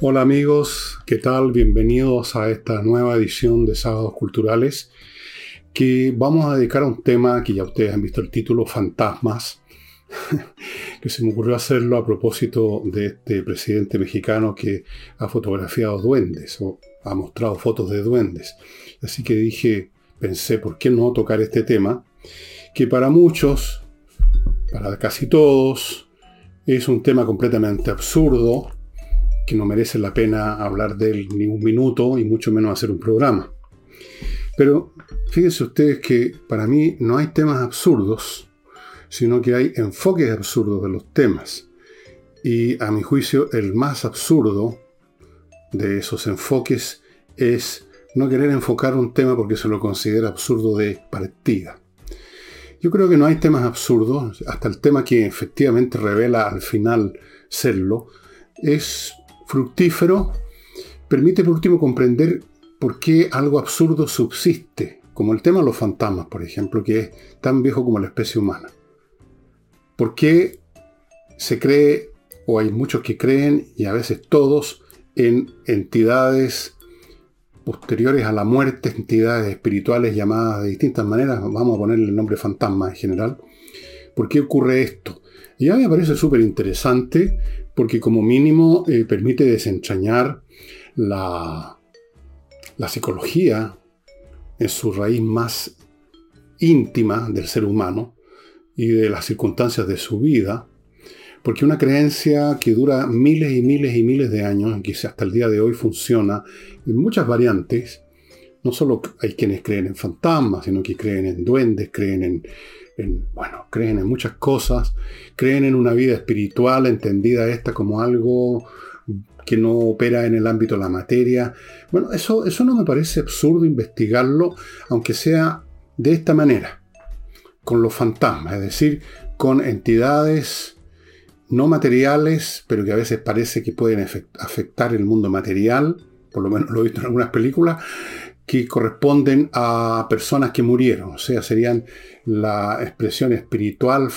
Hola amigos, ¿qué tal? Bienvenidos a esta nueva edición de Sábados Culturales que vamos a dedicar a un tema que ya ustedes han visto el título, Fantasmas, que se me ocurrió hacerlo a propósito de este presidente mexicano que ha fotografiado duendes o ha mostrado fotos de duendes. Así que dije, pensé, ¿por qué no tocar este tema? Que para muchos, para casi todos, es un tema completamente absurdo, que no merece la pena hablar de él ni un minuto y mucho menos hacer un programa. Pero fíjense ustedes que para mí no hay temas absurdos, sino que hay enfoques absurdos de los temas. Y a mi juicio el más absurdo de esos enfoques es no querer enfocar un tema porque se lo considera absurdo de partida. Yo creo que no hay temas absurdos, hasta el tema que efectivamente revela al final serlo, es fructífero, permite por último comprender por qué algo absurdo subsiste, como el tema de los fantasmas, por ejemplo, que es tan viejo como la especie humana. ¿Por qué se cree, o hay muchos que creen, y a veces todos, en entidades posteriores a la muerte, entidades espirituales llamadas de distintas maneras, vamos a ponerle el nombre fantasma en general? ¿Por qué ocurre esto? Y a mí me parece súper interesante porque como mínimo eh, permite desentrañar la, la psicología en su raíz más íntima del ser humano y de las circunstancias de su vida, porque una creencia que dura miles y miles y miles de años, que hasta el día de hoy funciona en muchas variantes, no solo hay quienes creen en fantasmas, sino que creen en duendes, creen en bueno, creen en muchas cosas, creen en una vida espiritual, entendida esta como algo que no opera en el ámbito de la materia. Bueno, eso, eso no me parece absurdo investigarlo, aunque sea de esta manera, con los fantasmas, es decir, con entidades no materiales, pero que a veces parece que pueden afectar el mundo material, por lo menos lo he visto en algunas películas, que corresponden a personas que murieron, o sea, serían la expresión espiritual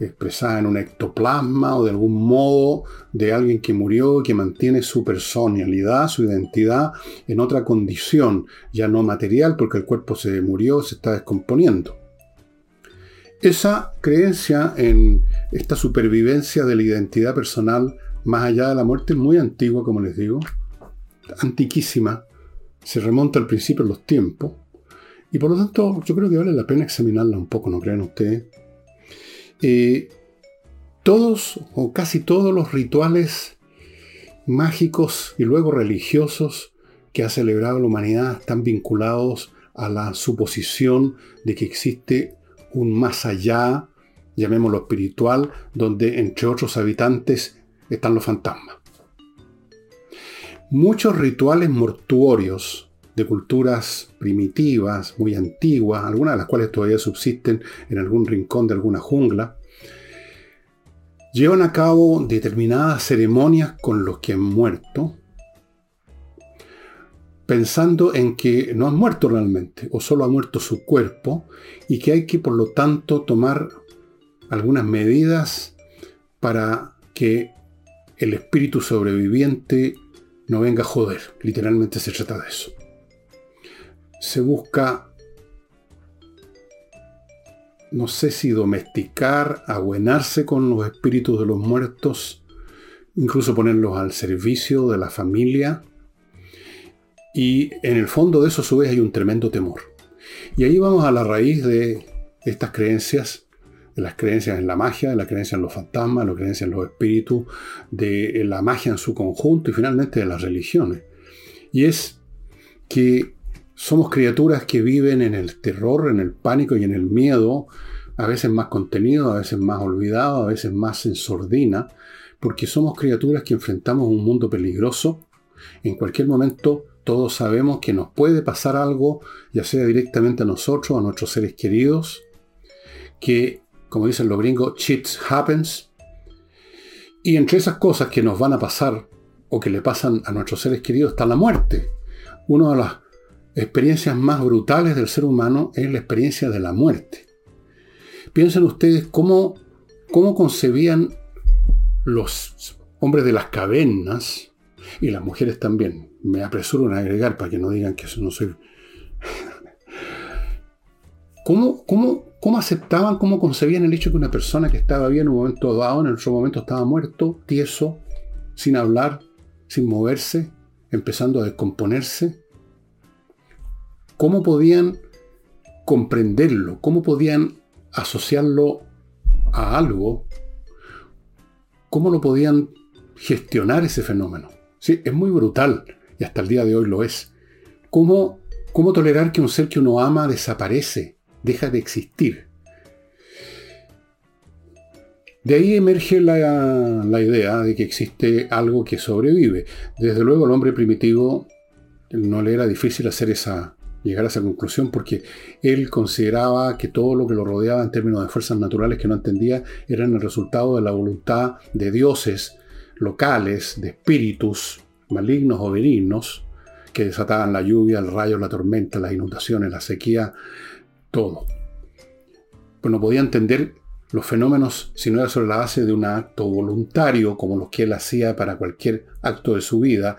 expresada en un ectoplasma o de algún modo de alguien que murió que mantiene su personalidad, su identidad en otra condición, ya no material, porque el cuerpo se murió, se está descomponiendo. Esa creencia en esta supervivencia de la identidad personal más allá de la muerte es muy antigua, como les digo, antiquísima, se remonta al principio de los tiempos, y por lo tanto, yo creo que vale la pena examinarla un poco, ¿no creen ustedes? Eh, todos o casi todos los rituales mágicos y luego religiosos que ha celebrado la humanidad están vinculados a la suposición de que existe un más allá, llamémoslo espiritual, donde entre otros habitantes están los fantasmas. Muchos rituales mortuorios de culturas primitivas, muy antiguas, algunas de las cuales todavía subsisten en algún rincón de alguna jungla, llevan a cabo determinadas ceremonias con los que han muerto, pensando en que no han muerto realmente, o solo ha muerto su cuerpo, y que hay que por lo tanto tomar algunas medidas para que el espíritu sobreviviente no venga a joder. Literalmente se trata de eso se busca, no sé si domesticar, abuenarse con los espíritus de los muertos, incluso ponerlos al servicio de la familia. Y en el fondo de eso a su vez hay un tremendo temor. Y ahí vamos a la raíz de estas creencias, de las creencias en la magia, de la creencia en los fantasmas, de la creencia en los espíritus, de la magia en su conjunto y finalmente de las religiones. Y es que somos criaturas que viven en el terror, en el pánico y en el miedo, a veces más contenido, a veces más olvidado, a veces más en sordina, porque somos criaturas que enfrentamos un mundo peligroso. En cualquier momento todos sabemos que nos puede pasar algo, ya sea directamente a nosotros, a nuestros seres queridos, que, como dicen los gringos, shit happens. Y entre esas cosas que nos van a pasar o que le pasan a nuestros seres queridos está la muerte. Una de las experiencias más brutales del ser humano es la experiencia de la muerte. Piensen ustedes cómo, cómo concebían los hombres de las cavernas Y las mujeres también. Me apresuro a agregar para que no digan que eso no soy... ¿Cómo, cómo, cómo aceptaban, cómo concebían el hecho que una persona que estaba bien en un momento dado, en otro momento estaba muerto, tieso, sin hablar, sin moverse, empezando a descomponerse? ¿Cómo podían comprenderlo? ¿Cómo podían asociarlo a algo? ¿Cómo lo podían gestionar ese fenómeno? Sí, es muy brutal y hasta el día de hoy lo es. ¿Cómo, cómo tolerar que un ser que uno ama desaparece, deja de existir? De ahí emerge la, la, idea de que existe algo que sobrevive. Desde luego el hombre primitivo no le era difícil hacer esa, llegar a esa conclusión porque él consideraba que todo lo que lo rodeaba en términos de fuerzas naturales que no entendía eran el resultado de la voluntad de dioses locales, de espíritus malignos o benignos que desataban la lluvia, el rayo, la tormenta, las inundaciones, la sequía, todo. Pero no podía entender los fenómenos si no era sobre la base de un acto voluntario como los que él hacía para cualquier acto de su vida,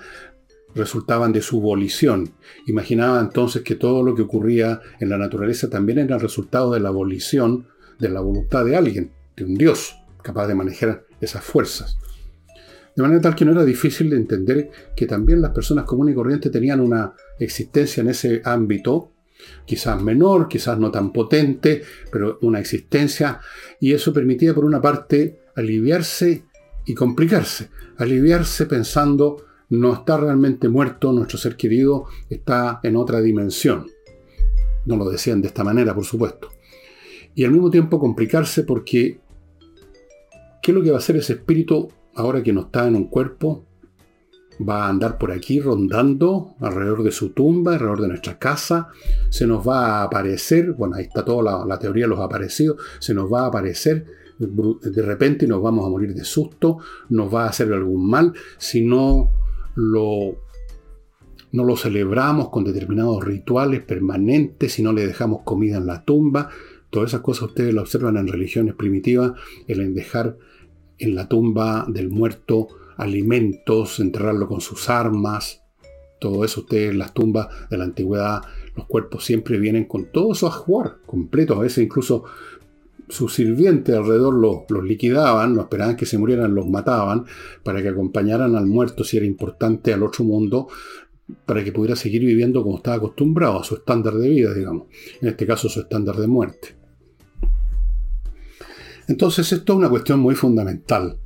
resultaban de su volición. Imaginaba entonces que todo lo que ocurría en la naturaleza también era el resultado de la volición, de la voluntad de alguien, de un Dios, capaz de manejar esas fuerzas. De manera tal que no era difícil de entender que también las personas comunes y corrientes tenían una existencia en ese ámbito, quizás menor, quizás no tan potente, pero una existencia, y eso permitía por una parte aliviarse y complicarse. Aliviarse pensando no está realmente muerto, nuestro ser querido está en otra dimensión. No lo decían de esta manera, por supuesto. Y al mismo tiempo complicarse porque ¿qué es lo que va a hacer ese espíritu ahora que no está en un cuerpo? Va a andar por aquí rondando alrededor de su tumba, alrededor de nuestra casa. Se nos va a aparecer, bueno, ahí está toda la, teoría de los aparecidos, se nos va a aparecer de repente y nos vamos a morir de susto, nos va a hacer algún mal si no lo, no lo celebramos con determinados rituales permanentes, si no le dejamos comida en la tumba. Todas esas cosas ustedes lo observan en religiones primitivas, el dejar en la tumba del muerto alimentos, enterrarlo con sus armas. Todo eso ustedes las tumbas de la antigüedad, los cuerpos siempre vienen con todo eso a jugar completo, a veces incluso sus sirvientes alrededor los, liquidaban, no esperaban que se murieran, los mataban, para que acompañaran al muerto si era importante al otro mundo, para que pudiera seguir viviendo como estaba acostumbrado, a su estándar de vida, digamos. En este caso, su estándar de muerte. Entonces, esto es una cuestión muy fundamental,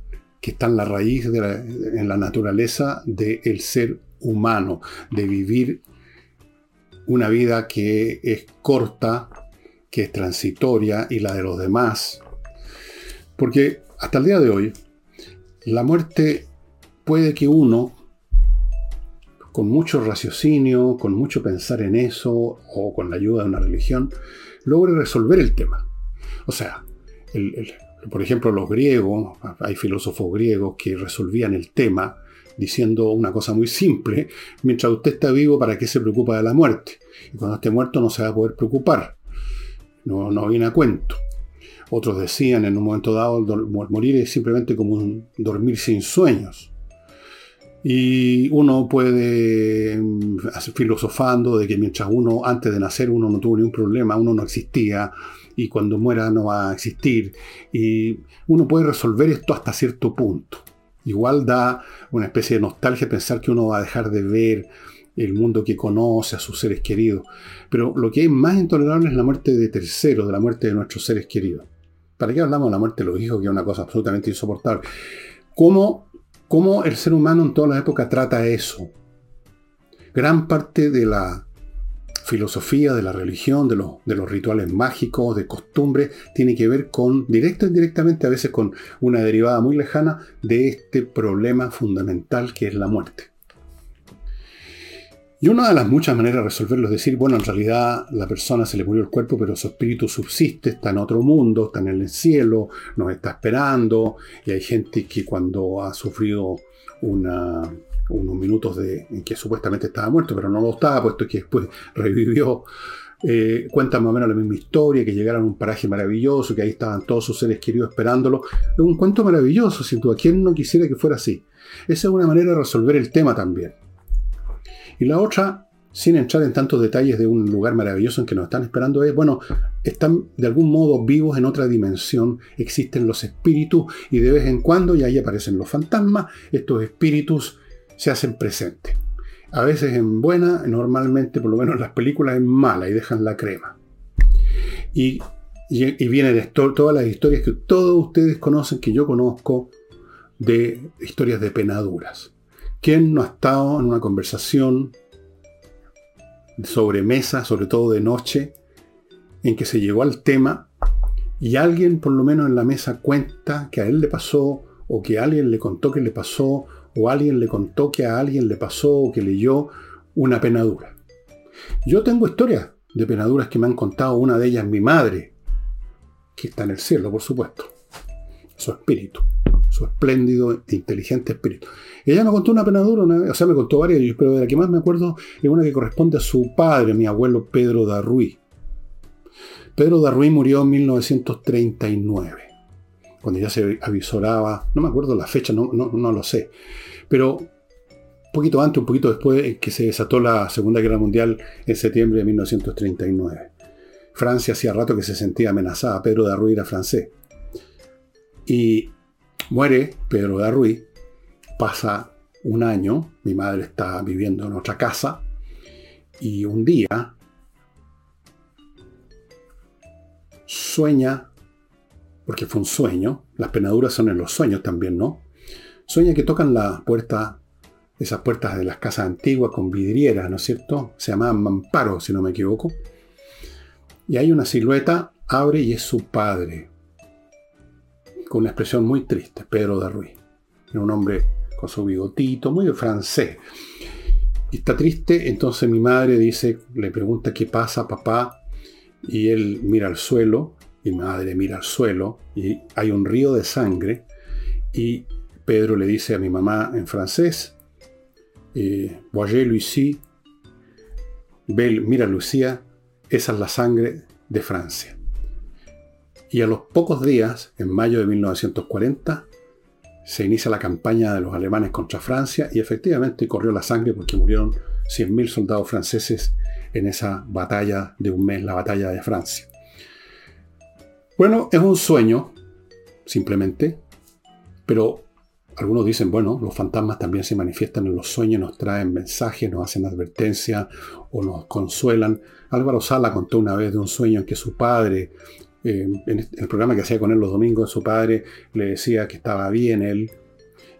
que está en la raíz, de en la naturaleza del ser humano, de vivir una vida que es corta, que es transitoria y la de los demás. Porque hasta el día de hoy, la muerte puede que uno, con mucho raciocinio, con mucho pensar en eso, o con la ayuda de una religión, logre resolver el tema. O sea, por ejemplo, los griegos, hay filósofos griegos que resolvían el tema diciendo una cosa muy simple, mientras usted está vivo, ¿para qué se preocupa de la muerte? Y cuando esté muerto no se va a poder preocupar no, no viene a cuento. Otros decían en un momento dado, morir es simplemente como un dormir sin sueños. Y uno puede mm, filosofando de que mientras uno, antes de nacer, uno no tuvo ningún problema, uno no existía, y cuando muera no va a existir. Y uno puede resolver esto hasta cierto punto. Igual da una especie de nostalgia pensar que uno va a dejar de ver el mundo que conoce, a sus seres queridos. Pero lo que es más intolerable es la muerte de terceros, de la muerte de nuestros seres queridos. ¿Para qué hablamos de la muerte de los hijos, que es una cosa absolutamente insoportable? ¿Cómo, cómo el ser humano en toda la época trata eso? Gran parte de la filosofía, de la religión, de los, rituales mágicos, de costumbres, tiene que ver con, directo e indirectamente, a veces con una derivada muy lejana de este problema fundamental que es la muerte. Y una de las muchas maneras de resolverlo es decir, bueno, en realidad la persona se le murió el cuerpo, pero su espíritu subsiste, está en otro mundo, está en el cielo, nos está esperando, y hay gente que cuando ha sufrido unos minutos de, en que supuestamente estaba muerto, pero no lo estaba, puesto que después revivió, eh, cuentan más o menos la misma historia, que llegaron a un paraje maravilloso, que ahí estaban todos sus seres queridos esperándolo. Es un cuento maravilloso, sin duda. ¿Quién no quisiera que fuera así? Esa es una manera de resolver el tema también. Y la otra, sin entrar en tantos detalles de un lugar maravilloso en que nos están esperando, es, bueno, están de algún modo vivos en otra dimensión, existen los espíritus y de vez en cuando, y ahí aparecen los fantasmas, estos espíritus se hacen presentes. A veces en buena, normalmente, por lo menos en las películas, en mala y dejan la crema. Y, y, vienen todas las historias que todos ustedes conocen, que yo conozco, de historias de penaduras. ¿Quién no ha estado en una conversación sobre mesa, sobre todo de noche, en que se llegó al tema y alguien por lo menos en la mesa cuenta que a él le pasó o que alguien le contó que le pasó o alguien le contó que a alguien le pasó o que leyó una penadura. Yo tengo historias de penaduras que me han contado, una de ellas mi madre, que está en el cielo, por supuesto, su espíritu, su espléndido e inteligente espíritu. Ella me contó una penadura, o sea, me contó varias, pero de la que más me acuerdo es una que corresponde a su padre, mi abuelo Pedro Darruí. Pedro Darruí murió en 1939 cuando ya se avisoraba, no me acuerdo la fecha, no, no, lo sé, pero un poquito antes, un poquito después, que se desató la Segunda Guerra Mundial en septiembre de 1939. Francia hacía rato que se sentía amenazada, Pedro de Arruy era francés. Y muere Pedro de Arruy, pasa un año, mi madre está viviendo en otra casa, y un día sueña porque fue un sueño, las penaduras son en los sueños también, ¿no? Sueña que tocan la puerta, esas puertas de las casas antiguas con vidrieras, ¿no es cierto? Se llamaban mamparo, si no me equivoco. Y hay una silueta, abre y es su padre, con una expresión muy triste, Pedro de Ruiz. Era un hombre con su bigotito, muy francés. Y está triste, entonces mi madre dice, le pregunta qué pasa, papá, y él mira al suelo mi madre mira al suelo y hay un río de sangre y Pedro le dice a mi mamá en francés, eh, Voyez Lucie, mira Lucía, esa es la sangre de Francia. Y a los pocos días, en mayo de 1940, se inicia la campaña de los alemanes contra Francia y efectivamente corrió la sangre porque murieron 100.000 soldados franceses en esa batalla de un mes, la batalla de Francia. Bueno, es un sueño, simplemente, pero algunos dicen, bueno, los fantasmas también se manifiestan en los sueños, nos traen mensajes, nos hacen advertencia o nos consuelan. Álvaro Sala contó una vez de un sueño en que su padre, eh, en el programa que hacía con él los domingos, su padre le decía que estaba bien él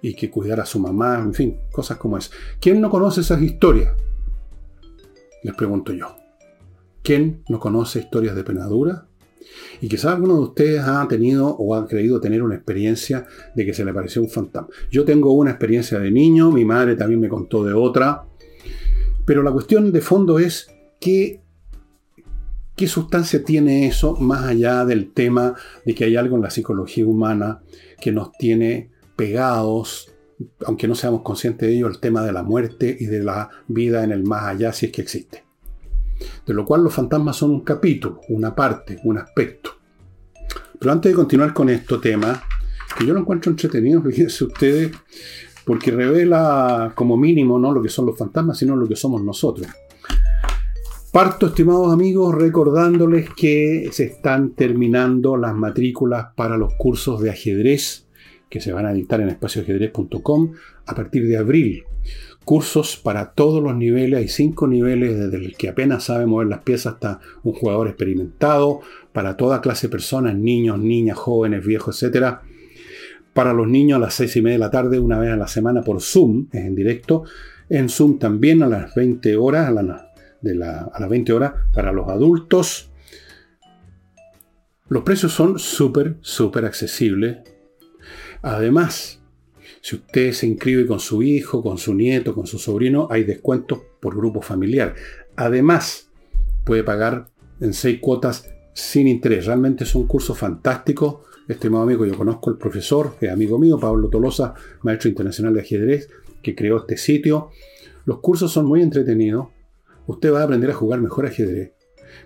y que cuidara a su mamá, en fin, cosas como es. ¿Quién no conoce esas historias? Les pregunto yo. ¿Quién no conoce historias de penadura? Y quizás alguno de ustedes ha tenido o ha creído tener una experiencia de que se le apareció un fantasma. Yo tengo una experiencia de niño, mi madre también me contó de otra, pero la cuestión de fondo es qué, qué sustancia tiene eso más allá del tema de que hay algo en la psicología humana que nos tiene pegados, aunque no seamos conscientes de ello, el tema de la muerte y de la vida en el más allá, si es que existe de lo cual los fantasmas son un capítulo, una parte, un aspecto. Pero antes de continuar con este tema, que yo lo encuentro entretenido, fíjense ustedes, porque revela como mínimo no lo que son los fantasmas, sino lo que somos nosotros. Parto, estimados amigos, recordándoles que se están terminando las matrículas para los cursos de ajedrez que se van a dictar en espacioajedrez.com a partir de abril cursos para todos los niveles, hay cinco niveles, desde el que apenas sabe mover las piezas hasta un jugador experimentado, para toda clase de personas, niños, niñas, jóvenes, viejos, etc. Para los niños a las seis y media de la tarde, una vez a la semana por Zoom, es en directo. En Zoom también a las 20 horas, a, a las 20 horas para los adultos. Los precios son súper, súper accesibles. Además, si usted se inscribe con su hijo, con su nieto, con su sobrino, hay descuentos por grupo familiar. Además, puede pagar en seis cuotas sin interés. Realmente es un curso fantástico. Estimado amigo, yo conozco al profesor, es amigo mío, Pablo Tolosa, maestro internacional de ajedrez, que creó este sitio. Los cursos son muy entretenidos. Usted va a aprender a jugar mejor ajedrez.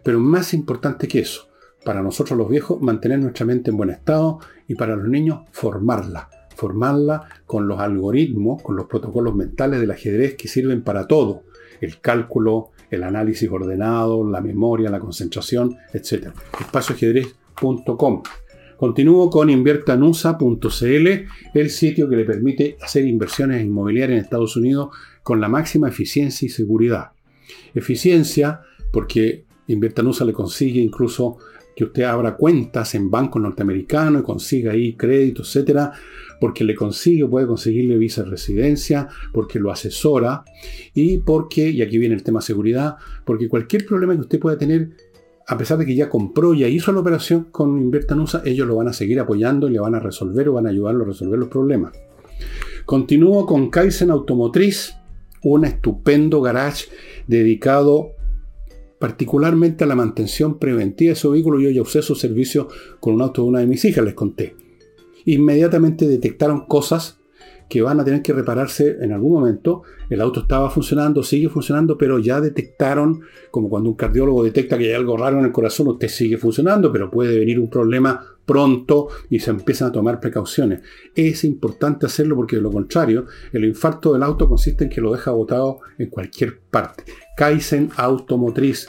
Pero más importante que eso, para nosotros los viejos, mantener nuestra mente en buen estado y para los niños, formarla. Formarla con los algoritmos, con los protocolos mentales del ajedrez que sirven para todo. El cálculo, el análisis ordenado, la memoria, la concentración, etc. Espacioajedrez.com. Continúo con inviertanusa.cl, el sitio que le permite hacer inversiones inmobiliarias en Estados Unidos con la máxima eficiencia y seguridad. Eficiencia porque Inviertanusa le consigue incluso que usted abra cuentas en bancos norteamericanos y consiga ahí crédito, etcétera, porque le consigue, puede conseguirle visa de residencia, porque lo asesora y porque, y aquí viene el tema seguridad, porque cualquier problema que usted pueda tener, a pesar de que ya compró, ya hizo la operación con Invertanusa, ellos lo van a seguir apoyando y le van a resolver o van a ayudarlo a resolver los problemas. Continúo con Kaizen Automotriz, un estupendo garage dedicado particularmente a la mantención preventiva de su vehículo. Yo ya usé su servicio con un auto de una de mis hijas, les conté. Inmediatamente detectaron cosas que van a tener que repararse en algún momento. El auto estaba funcionando, sigue funcionando, pero ya detectaron, como cuando un cardiólogo detecta que hay algo raro en el corazón, usted sigue funcionando, pero puede venir un problema pronto y se empiezan a tomar precauciones. Es importante hacerlo porque de lo contrario, el infarto del auto consiste en que lo deja botado en cualquier parte. Kaizen Automotriz.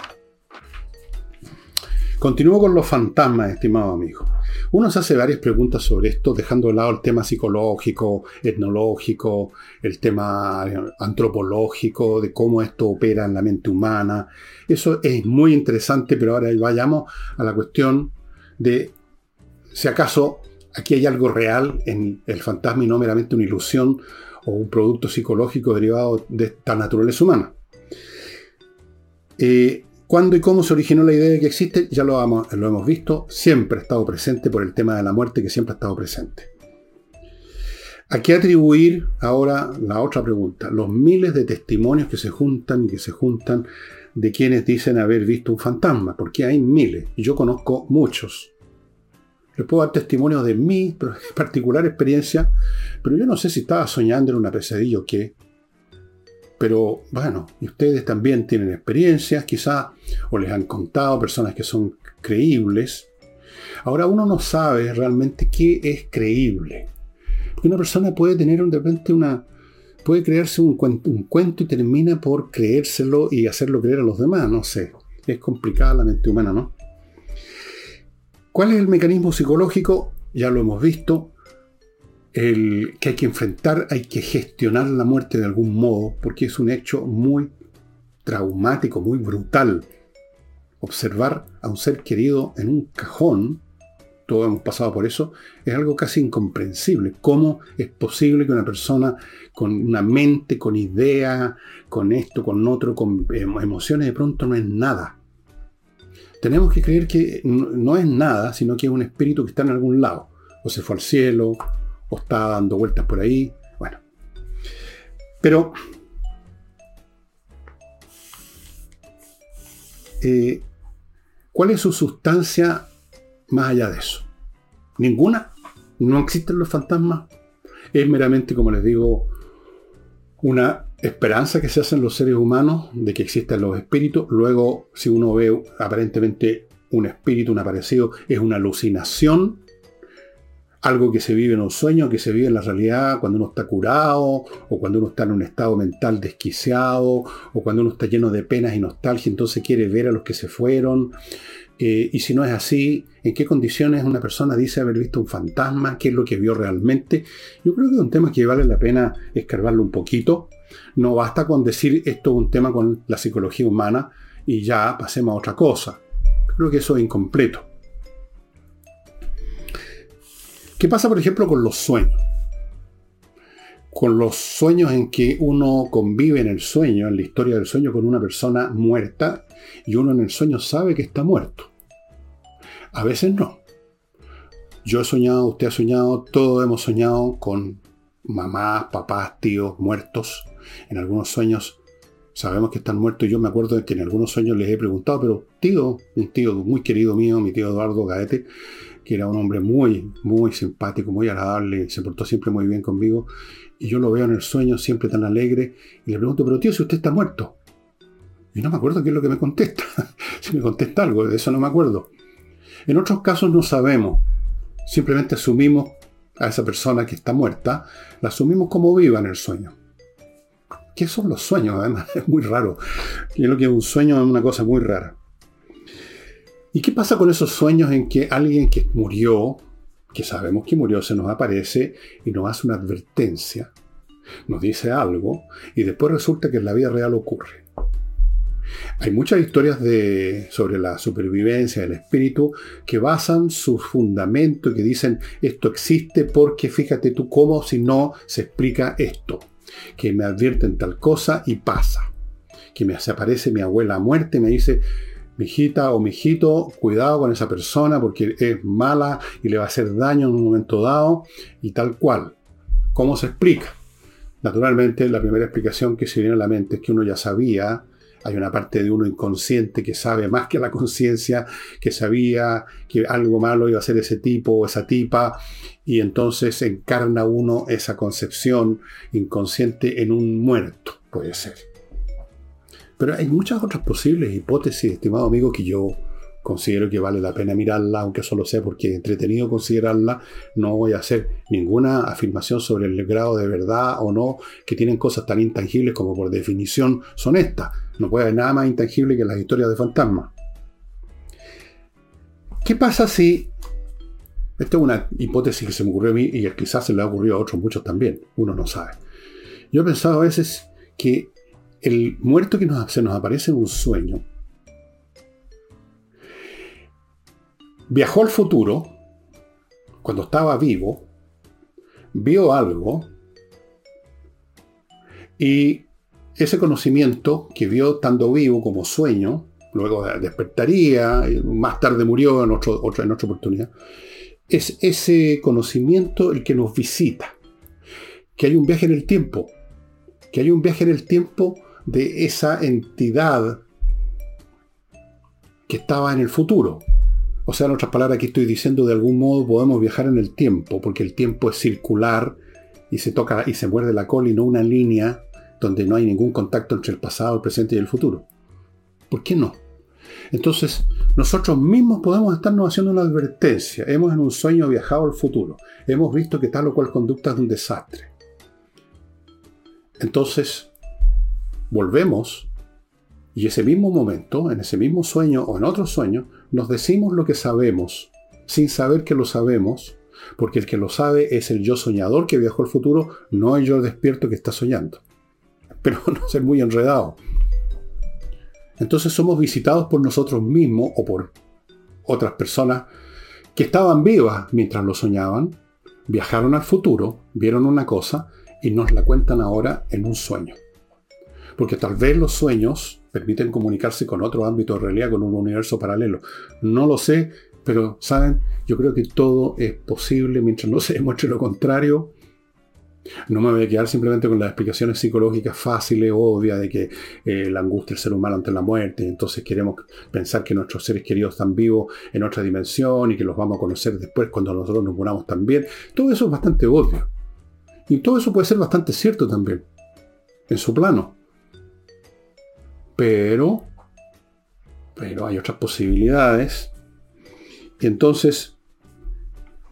Continúo con los fantasmas, estimado amigo. Uno se hace varias preguntas sobre esto, dejando de lado el tema psicológico, etnológico, el tema antropológico, de cómo esto opera en la mente humana. Eso es muy interesante, pero ahora vayamos a la cuestión de si acaso aquí hay algo real en el fantasma y no meramente una ilusión o un producto psicológico derivado de esta naturaleza humana. Eh, ¿Cuándo y cómo se originó la idea de que existe? Ya lo, hemos visto, siempre ha estado presente por el tema de la muerte que siempre ha estado presente. ¿A qué atribuir ahora la otra pregunta? Los miles de testimonios que se juntan y que se juntan de quienes dicen haber visto un fantasma, porque hay miles, yo conozco muchos. Les puedo dar testimonios de mi particular experiencia, pero yo no sé si estaba soñando en una pesadilla o qué. Pero bueno, ustedes también tienen experiencias, quizás, o les han contado personas que son creíbles. Ahora uno no sabe realmente qué es creíble. Una persona puede tener de repente una. puede crearse un cuento, un cuento y termina por creérselo y hacerlo creer a los demás. No sé. Es complicada la mente humana, ¿no? ¿Cuál es el mecanismo psicológico? Ya lo hemos visto el, que hay que enfrentar, hay que gestionar la muerte de algún modo, porque es un hecho muy traumático, muy brutal. Observar a un ser querido en un cajón, todos hemos pasado por eso, es algo casi incomprensible. ¿Cómo es posible que una persona con una mente, con ideas, con esto, con otro, con emociones, de pronto no es nada? Tenemos que creer que no es nada, sino que es un espíritu que está en algún lado. O se fue al cielo, o está dando vueltas por ahí. Bueno. Pero eh, ¿cuál es su sustancia más allá de eso? Ninguna. No existen los fantasmas. Es meramente, como les digo, una esperanza que se hace en los seres humanos de que existen los espíritus. Luego, si uno ve aparentemente un espíritu, un aparecido, es una alucinación algo que se vive en un sueño, que se vive en la realidad cuando uno está curado, o cuando uno está en un estado mental desquiciado, o cuando uno está lleno de penas y nostalgia, entonces quiere ver a los que se fueron. Eh, y si no es así, ¿en qué condiciones una persona dice haber visto un fantasma? ¿Qué es lo que vio realmente? Yo creo que es un tema que vale la pena escarbarlo un poquito. No basta con decir esto es un tema con la psicología humana y ya pasemos a otra cosa. Creo que eso es incompleto. ¿Qué pasa, por ejemplo, con los sueños? Con los sueños en que uno convive en el sueño, en la historia del sueño, con una persona muerta y uno en el sueño sabe que está muerto. A veces no. Yo he soñado, usted ha soñado, todos hemos soñado con mamás, papás, tíos muertos. En algunos sueños sabemos que están muertos. Yo me acuerdo de que en algunos sueños les he preguntado, pero tío, un tío muy querido mío, mi tío Eduardo Gaete, que era un hombre muy, muy simpático, muy agradable, se portó siempre muy bien conmigo. Y yo lo veo en el sueño siempre tan alegre. Y le pregunto, pero tío, si usted está muerto. Y no me acuerdo qué es lo que me contesta. si me contesta algo, de eso no me acuerdo. En otros casos no sabemos. Simplemente asumimos a esa persona que está muerta, la asumimos como viva en el sueño. ¿Qué son los sueños? Además, es muy raro. Yo lo que un sueño es una cosa muy rara. ¿Y qué pasa con esos sueños en que alguien que murió, que sabemos que murió, se nos aparece y nos hace una advertencia, nos dice algo, y después resulta que en la vida real ocurre? Hay muchas historias de, sobre la supervivencia del espíritu que basan su fundamento y que dicen esto existe porque fíjate tú cómo si no se explica esto. Que me advierten tal cosa y pasa. Que me se aparece mi abuela a muerte y me dice, mijita o mijito, cuidado con esa persona porque es mala y le va a hacer daño en un momento dado y tal cual. ¿Cómo se explica? Naturalmente, la primera explicación que se viene a la mente es que uno ya sabía hay una parte de uno inconsciente que sabe más que la conciencia, que sabía que algo malo iba a ser ese tipo o esa tipa, y entonces encarna uno esa concepción inconsciente en un muerto, puede ser. Pero hay muchas otras posibles hipótesis, estimado amigo, que yo considero que vale la pena mirarla, aunque solo sea porque entretenido considerarla. No voy a hacer ninguna afirmación sobre el grado de verdad o no que tienen cosas tan intangibles como por definición son estas. No puede haber nada más intangible que las historias de fantasmas. ¿Qué pasa si... Esta es una hipótesis que se me ocurrió a mí y quizás se le ha ocurrido a otros muchos también. Uno no sabe. Yo he pensado a veces que el muerto que se nos aparece en un sueño Viajó al futuro, cuando estaba vivo, vio algo y ese conocimiento que vio estando vivo como sueño, luego despertaría, más tarde murió en, en otra oportunidad, es ese conocimiento el que nos visita, que hay un viaje en el tiempo, que hay un viaje en el tiempo de esa entidad que estaba en el futuro. O sea, en otras palabras, aquí estoy diciendo de algún modo podemos viajar en el tiempo, porque el tiempo es circular y se toca y se muerde la cola y no una línea donde no hay ningún contacto entre el pasado, el presente y el futuro. ¿Por qué no? Entonces, nosotros mismos podemos estarnos haciendo una advertencia. Hemos en un sueño viajado al futuro. Hemos visto que tal o cual conducta es un desastre. Entonces, volvemos y ese mismo momento, en ese mismo sueño o en otro sueño, nos decimos lo que sabemos, sin saber que lo sabemos, porque el que lo sabe es el yo soñador que viajó al futuro, no el yo despierto que está soñando. Pero no ser muy enredado. Entonces somos visitados por nosotros mismos o por otras personas que estaban vivas mientras lo soñaban, viajaron al futuro, vieron una cosa y nos la cuentan ahora en un sueño. Porque tal vez los sueños permiten comunicarse con otro ámbito de realidad, con un universo paralelo. No lo sé, pero saben, yo creo que todo es posible mientras no se demuestre lo contrario. No me voy a quedar simplemente con las explicaciones psicológicas fáciles, obvias, de que eh, la angustia del ser humano ante la muerte, y entonces queremos pensar que nuestros seres queridos están vivos en otra dimensión y que los vamos a conocer después cuando nosotros nos muramos también. Todo eso es bastante obvio. Y todo eso puede ser bastante cierto también, en su plano. Pero, pero hay otras posibilidades. Y entonces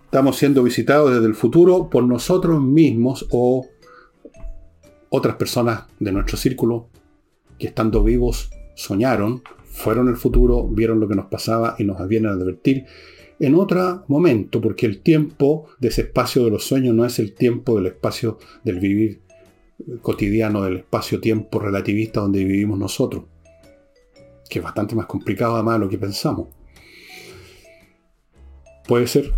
estamos siendo visitados desde el futuro por nosotros mismos o otras personas de nuestro círculo que estando vivos soñaron, fueron el futuro, vieron lo que nos pasaba y nos vienen a advertir en otro momento, porque el tiempo de ese espacio de los sueños no es el tiempo del espacio del vivir cotidiano del espacio-tiempo relativista donde vivimos nosotros, que es bastante más complicado además de lo que pensamos. Puede ser.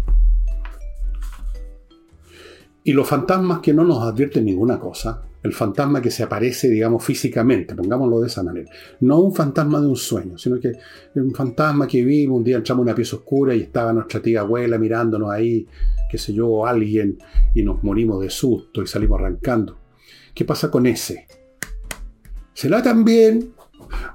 Y los fantasmas que no nos advierten ninguna cosa, el fantasma que se aparece, digamos, físicamente, pongámoslo de esa manera. No un fantasma de un sueño, sino que un fantasma que vimos, un día entramos en una pieza oscura y estaba nuestra tía abuela mirándonos ahí, qué sé yo, alguien, y nos morimos de susto y salimos arrancando. ¿Qué pasa con ese? ¿Será también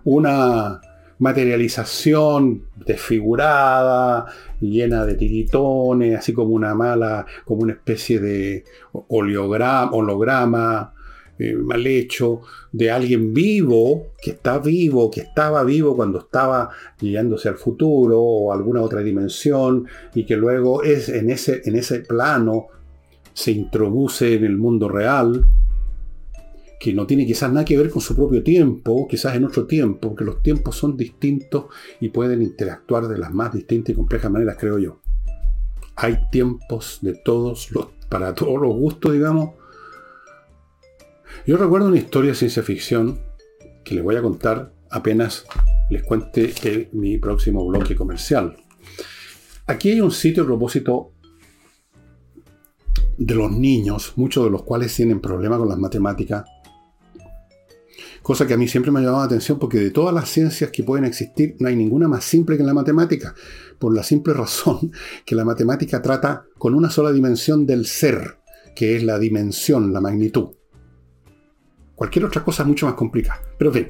una materialización desfigurada, llena de tiritones, así como una mala, como una especie de oleograma, holograma, eh, mal hecho, de alguien vivo, que está vivo, que estaba vivo cuando estaba guiándose al futuro o alguna otra dimensión, y que luego es en ese, en ese plano se introduce en el mundo real, que no tiene quizás nada que ver con su propio tiempo, quizás en otro tiempo, porque los tiempos son distintos y pueden interactuar de las más distintas y complejas maneras, creo yo. Hay tiempos de todos los, para todos los gustos, digamos, yo recuerdo una historia de ciencia ficción que les voy a contar apenas les cuente mi próximo bloque comercial. Aquí hay un sitio a propósito de los niños, muchos de los cuales tienen problemas con las matemáticas, cosa que a mí siempre me ha llamado la atención porque de todas las ciencias que pueden existir no hay ninguna más simple que la matemática, por la simple razón que la matemática trata con una sola dimensión del ser, que es la dimensión, la magnitud. Cualquier otra cosa es mucho más complicada. Pero en fin,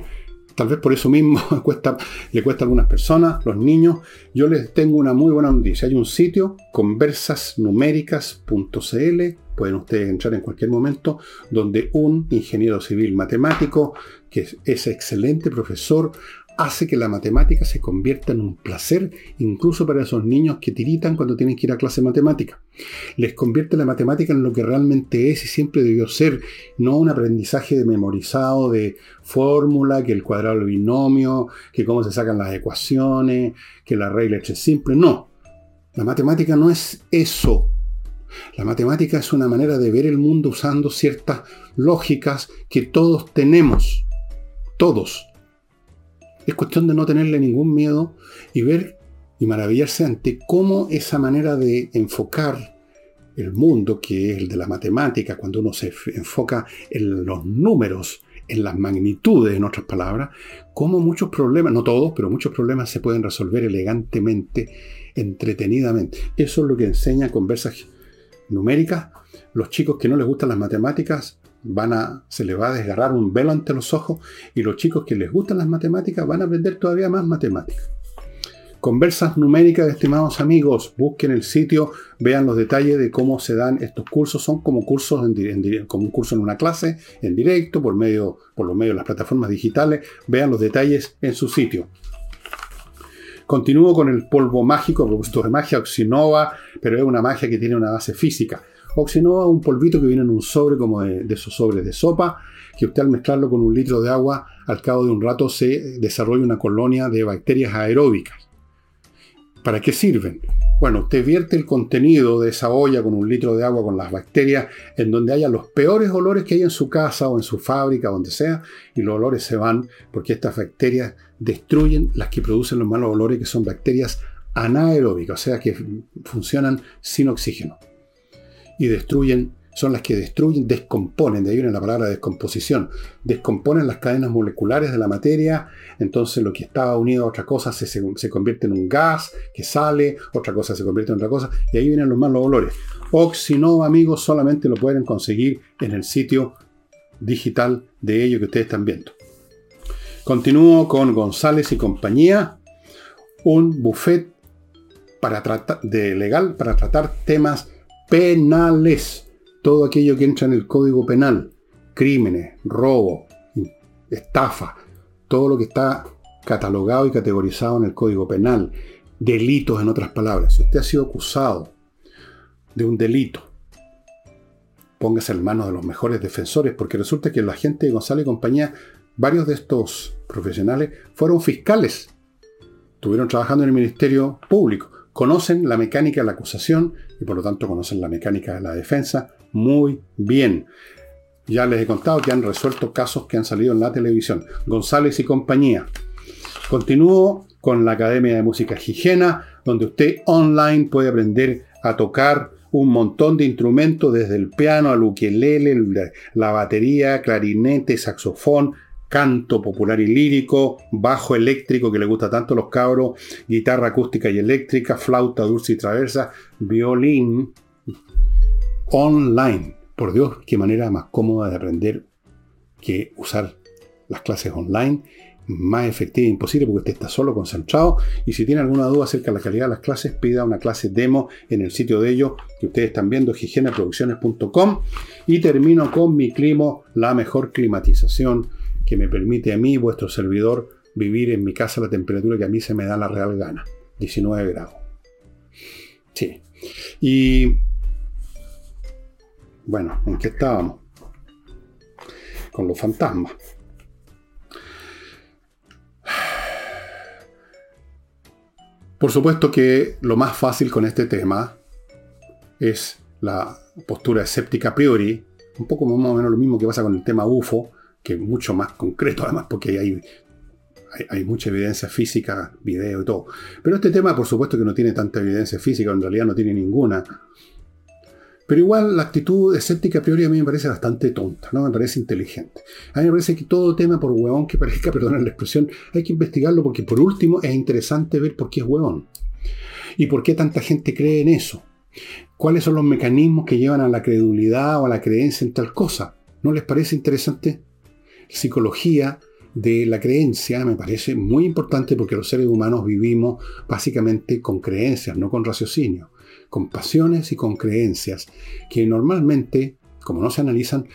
tal vez por eso mismo cuesta, le cuesta a algunas personas, los niños. Yo les tengo una muy buena noticia. Hay un sitio, conversasnuméricas.cl, pueden ustedes entrar en cualquier momento, donde un ingeniero civil matemático, que es excelente profesor, hace que la matemática se convierta en un placer, incluso para esos niños que tiritan cuando tienen que ir a clase de matemática. Les convierte la matemática en lo que realmente es y siempre debió ser, no un aprendizaje de memorizado de fórmula, que el cuadrado del binomio, que cómo se sacan las ecuaciones, que la regla es simple. No, la matemática no es eso. La matemática es una manera de ver el mundo usando ciertas lógicas que todos tenemos. Todos es cuestión de no tenerle ningún miedo y ver y maravillarse ante cómo esa manera de enfocar el mundo, que es el de la matemática, cuando uno se enfoca en los números, en las magnitudes, en otras palabras, cómo muchos problemas, no todos, pero muchos problemas se pueden resolver elegantemente, entretenidamente. Eso es lo que enseña conversas numéricas. Los chicos que no les gustan las matemáticas van a, se les va a desgarrar un velo ante los ojos y los chicos que les gustan las matemáticas van a aprender todavía más matemáticas. Conversas numéricas, estimados amigos, busquen el sitio, vean los detalles de cómo se dan estos cursos. Son como cursos en, como un curso en una clase, en directo, por medio, por los medios de las plataformas digitales. Vean los detalles en su sitio. Continúo con el polvo mágico, a de magia Oxinova, pero es una magia que tiene una base física. Oxinova un polvito que viene en un sobre como de, esos sobres de sopa, que usted al mezclarlo con un litro de agua, al cabo de un rato se desarrolla una colonia de bacterias aeróbicas. ¿Para qué sirven? Bueno, usted vierte el contenido de esa olla con un litro de agua con las bacterias en donde haya los peores olores que hay en su casa o en su fábrica, donde sea, y los olores se van porque estas bacterias destruyen las que producen los malos olores, que son bacterias anaeróbicas, o sea, que funcionan sin oxígeno y destruyen, son las que destruyen, descomponen, de ahí viene la palabra descomposición, descomponen las cadenas moleculares de la materia, entonces lo que estaba unido a otra cosa se, se, convierte en un gas que sale, otra cosa se convierte en otra cosa, y ahí vienen los malos olores. no amigos, solamente lo pueden conseguir en el sitio digital de ello que ustedes están viendo. Continúo con González y compañía, un buffet para de legal para tratar temas penales. Todo aquello que entra en el código penal. Crímenes, robo, estafa. Todo lo que está catalogado y categorizado en el código penal. Delitos, en otras palabras. Si usted ha sido acusado de un delito, póngase en manos de los mejores defensores, porque resulta que la gente de González y compañía, varios de estos profesionales fueron fiscales. Estuvieron trabajando en el Ministerio Público conocen la mecánica de la acusación y por lo tanto conocen la mecánica de la defensa muy bien. Ya les he contado que han resuelto casos que han salido en la televisión. González y compañía. Continúo con la Academia de Música Higiena, donde usted online puede aprender a tocar un montón de instrumentos, desde el piano al ukelele, la batería, clarinete, saxofón, canto popular y lírico, bajo eléctrico que le gusta tanto a los cabros, guitarra acústica y eléctrica, flauta dulce y traversa, violín, online. Por Dios, qué manera más cómoda de aprender que usar las clases online más efectiva imposible porque usted está solo concentrado y si tiene alguna duda acerca de la calidad de las clases, pida una clase demo en el sitio de ellos que ustedes están viendo, higieneproducciones.com y termino con mi clima, la mejor climatización que me permite a mí, vuestro servidor, vivir en mi casa a la temperatura que a mí se me da la real gana, 19 grados. Sí. Y bueno, ¿en qué estábamos? Con los fantasmas. Por supuesto que lo más fácil con este tema es la postura escéptica a priori, un poco más o menos lo mismo que pasa con el tema UFO, que es mucho más concreto además porque hay, hay, mucha evidencia física, video y todo. Pero este tema por supuesto que no tiene tanta evidencia física, en realidad no tiene ninguna. Pero igual la actitud escéptica a priori a mí me parece bastante tonta, no me parece inteligente. A mí me parece que todo tema, por huevón que parezca, perdón la expresión, hay que investigarlo porque por último es interesante ver por qué es huevón. Y por qué tanta gente cree en eso. ¿Cuáles son los mecanismos que llevan a la credulidad o a la creencia en tal cosa? ¿No les parece interesante? Psicología de la creencia me parece muy importante porque los seres humanos vivimos básicamente con creencias, no con raciocinio con pasiones y con creencias que normalmente, como no se analizan,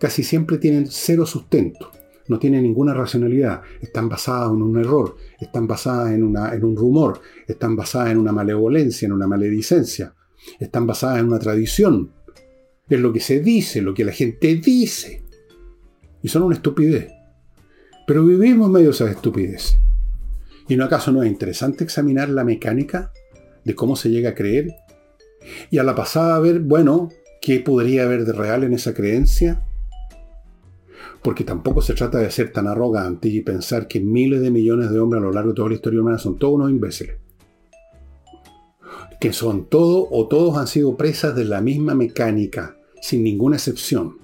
casi siempre tienen cero sustento, no tienen ninguna racionalidad, están basadas en un error, están basadas en, una, en un rumor, están basadas en una malevolencia, en una maledicencia, están basadas en una tradición, es lo que se dice, lo que la gente dice, y son una estupidez. Pero vivimos medio esas estupideces. ¿Y no acaso no es interesante examinar la mecánica de cómo se llega a creer y a la pasada ver, bueno, ¿qué podría haber de real en esa creencia? Porque tampoco se trata de ser tan arrogante y pensar que miles de millones de hombres a lo largo de toda la historia humana son todos unos imbéciles. Que son todos o todos han sido presas de la misma mecánica, sin ninguna excepción.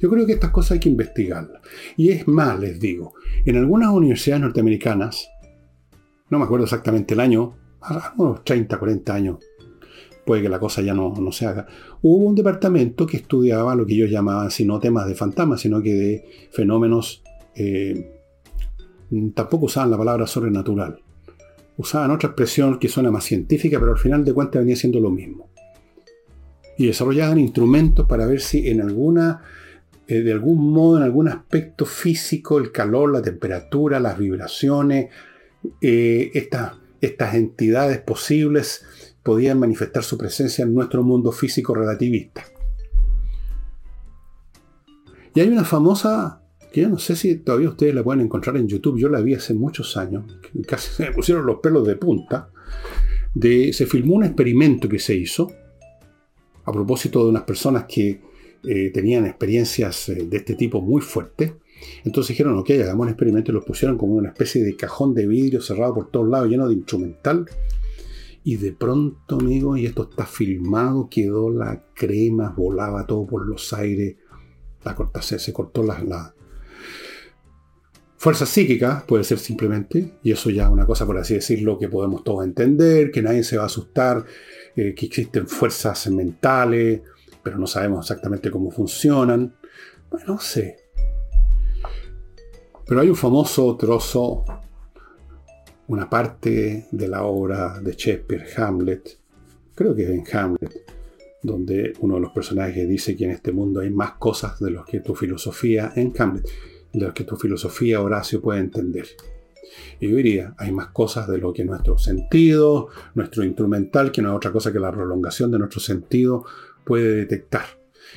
Yo creo que estas cosas hay que investigarlas. Y es más, les digo, en algunas universidades norteamericanas, no me acuerdo exactamente el año, unos 30, 40 años puede que la cosa ya no, se haga. Hubo un departamento que estudiaba lo que ellos llamaban, si no temas de fantasmas, sino que de fenómenos, eh, tampoco usaban la palabra sobrenatural. Usaban otra expresión que suena más científica, pero al final de cuentas venía siendo lo mismo. Y desarrollaban instrumentos para ver si en alguna, eh, de algún modo, en algún aspecto físico, el calor, la temperatura, las vibraciones, eh, estas, entidades posibles podían manifestar su presencia en nuestro mundo físico relativista. Y hay una famosa, que yo no sé si todavía ustedes la pueden encontrar en YouTube, yo la vi hace muchos años, casi se me pusieron los pelos de punta, de, se filmó un experimento que se hizo a propósito de unas personas que eh, tenían experiencias eh, de este tipo muy fuertes. Entonces dijeron, ok, hagamos un experimento y los pusieron como una especie de cajón de vidrio cerrado por todos lados, lleno de instrumental y de pronto, amigo, y esto está filmado, quedó la crema, volaba todo por los aires, la cortase, se cortó la, la fuerza psíquica, puede ser simplemente, y eso ya es una cosa, por así decirlo, que podemos todos entender, que nadie se va a asustar, eh, que existen fuerzas mentales, pero no sabemos exactamente cómo funcionan. Bueno, no sé. Pero hay un famoso trozo una parte de la obra de Shakespeare, Hamlet, creo que es en Hamlet, donde uno de los personajes dice que en este mundo hay más cosas de lo que tu filosofía, en Hamlet, de lo que tu filosofía, Horacio, puede entender. Y yo diría, hay más cosas de lo que nuestro sentido, nuestro instrumental, que no es otra cosa que la prolongación de nuestro sentido, puede detectar.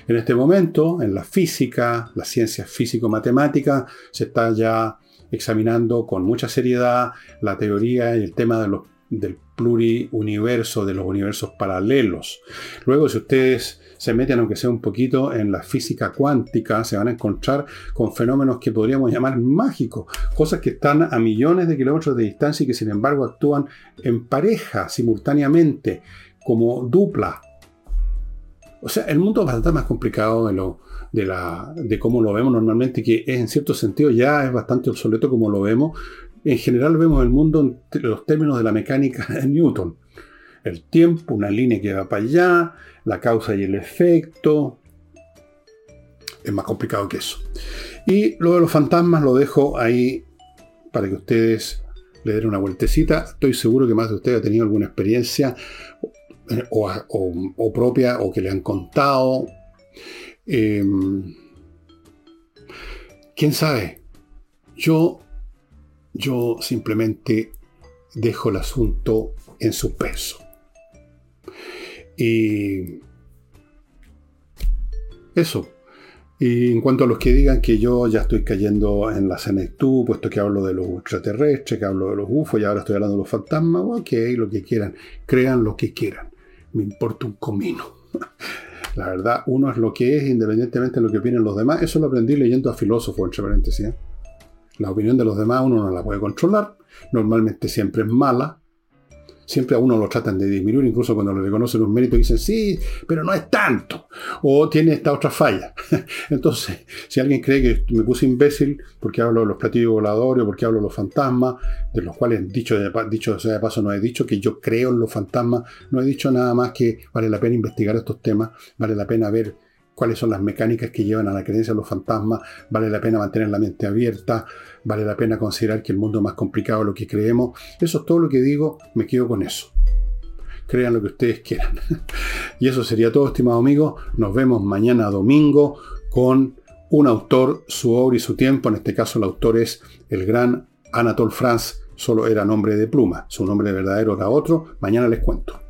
En este momento, en la física, la ciencia físico-matemática, se está ya examinando con mucha seriedad la teoría y el tema de los, del pluriuniverso, de los universos paralelos. Luego, si ustedes se meten, aunque sea un poquito, en la física cuántica, se van a encontrar con fenómenos que podríamos llamar mágicos, cosas que están a millones de kilómetros de distancia y que sin embargo actúan en pareja simultáneamente, como dupla. O sea, el mundo a estar más complicado de lo, de, la, de cómo lo vemos normalmente, que en cierto sentido ya es bastante obsoleto como lo vemos. En general vemos el mundo en los términos de la mecánica de Newton. El tiempo, una línea que va para allá, la causa y el efecto. Es más complicado que eso. Y lo de los fantasmas lo dejo ahí para que ustedes le den una vueltecita. Estoy seguro que más de ustedes ha tenido alguna experiencia o, propia o que le han contado. Em, ¿Quién sabe? Yo, yo simplemente dejo el asunto en suspenso. Y eso. Y en cuanto a los que digan que yo ya estoy cayendo en la senectú, puesto que hablo de los extraterrestres, que hablo de los UFO y ahora estoy hablando de los fantasmas, ok, lo que quieran, crean lo que quieran. Me importa un comino. La verdad, uno es lo que es, independientemente de lo que opinen los demás. Eso lo aprendí leyendo a filósofos, entre paréntesis. ¿eh? La opinión de los demás uno no la puede controlar. Normalmente siempre es mala. Siempre a uno lo tratan de disminuir, incluso cuando le reconocen un mérito dicen, sí, pero no es tanto. O tiene esta otra falla. Entonces, si alguien cree que me puse imbécil porque hablo de los platillos voladores porque hablo de los fantasmas, de los cuales, dicho, de, dicho sea de paso, no he dicho que yo creo en los fantasmas, no he dicho nada más que vale la pena investigar estos temas, vale la pena ver cuáles son las mecánicas que llevan a la creencia de los fantasmas, vale la pena mantener la mente abierta, vale la pena considerar que el mundo es más complicado de lo que creemos. Eso es todo lo que digo, me quedo con eso. Crean lo que ustedes quieran. y eso sería todo, estimado amigo. Nos vemos mañana domingo con un autor, su obra y su tiempo. En este caso el autor es el gran Anatole France, solo era nombre de pluma. Su nombre verdadero era otro. Mañana les cuento.